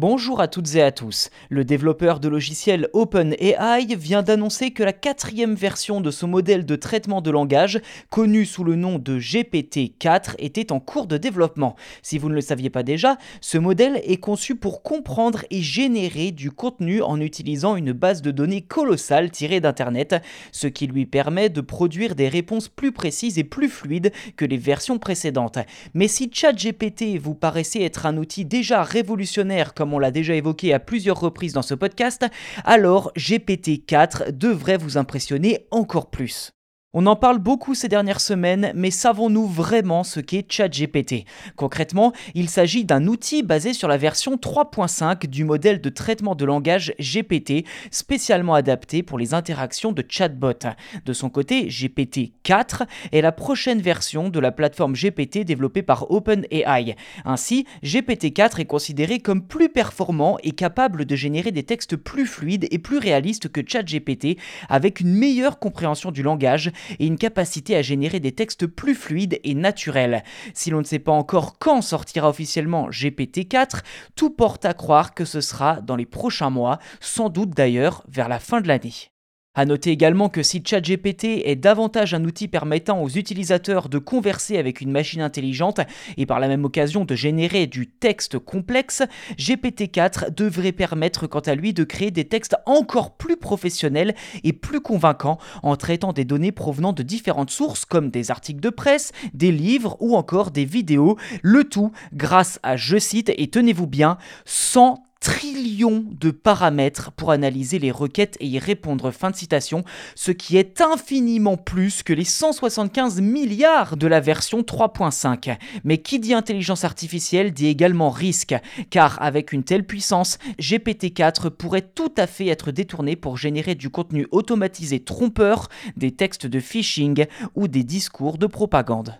Bonjour à toutes et à tous. Le développeur de logiciel OpenAI vient d'annoncer que la quatrième version de son modèle de traitement de langage, connu sous le nom de GPT-4, était en cours de développement. Si vous ne le saviez pas déjà, ce modèle est conçu pour comprendre et générer du contenu en utilisant une base de données colossale tirée d'Internet, ce qui lui permet de produire des réponses plus précises et plus fluides que les versions précédentes. Mais si ChatGPT vous paraissait être un outil déjà révolutionnaire on l'a déjà évoqué à plusieurs reprises dans ce podcast, alors GPT-4 devrait vous impressionner encore plus. On en parle beaucoup ces dernières semaines, mais savons-nous vraiment ce qu'est ChatGPT? Concrètement, il s'agit d'un outil basé sur la version 3.5 du modèle de traitement de langage GPT, spécialement adapté pour les interactions de chatbot. De son côté, GPT-4 est la prochaine version de la plateforme GPT développée par OpenAI. Ainsi, GPT-4 est considéré comme plus performant et capable de générer des textes plus fluides et plus réalistes que ChatGPT, avec une meilleure compréhension du langage et une capacité à générer des textes plus fluides et naturels. Si l'on ne sait pas encore quand sortira officiellement GPT-4, tout porte à croire que ce sera dans les prochains mois, sans doute d'ailleurs vers la fin de l'année. A noter également que si ChatGPT est davantage un outil permettant aux utilisateurs de converser avec une machine intelligente et par la même occasion de générer du texte complexe, GPT-4 devrait permettre quant à lui de créer des textes encore plus professionnels et plus convaincants en traitant des données provenant de différentes sources comme des articles de presse, des livres ou encore des vidéos, le tout grâce à, je cite, et tenez-vous bien, 100 trillions de paramètres pour analyser les requêtes et y répondre. Fin de citation, ce qui est infiniment plus que les 175 milliards de la version 3.5. Mais qui dit intelligence artificielle dit également risque, car avec une telle puissance, GPT-4 pourrait tout à fait être détourné pour générer du contenu automatisé trompeur, des textes de phishing ou des discours de propagande.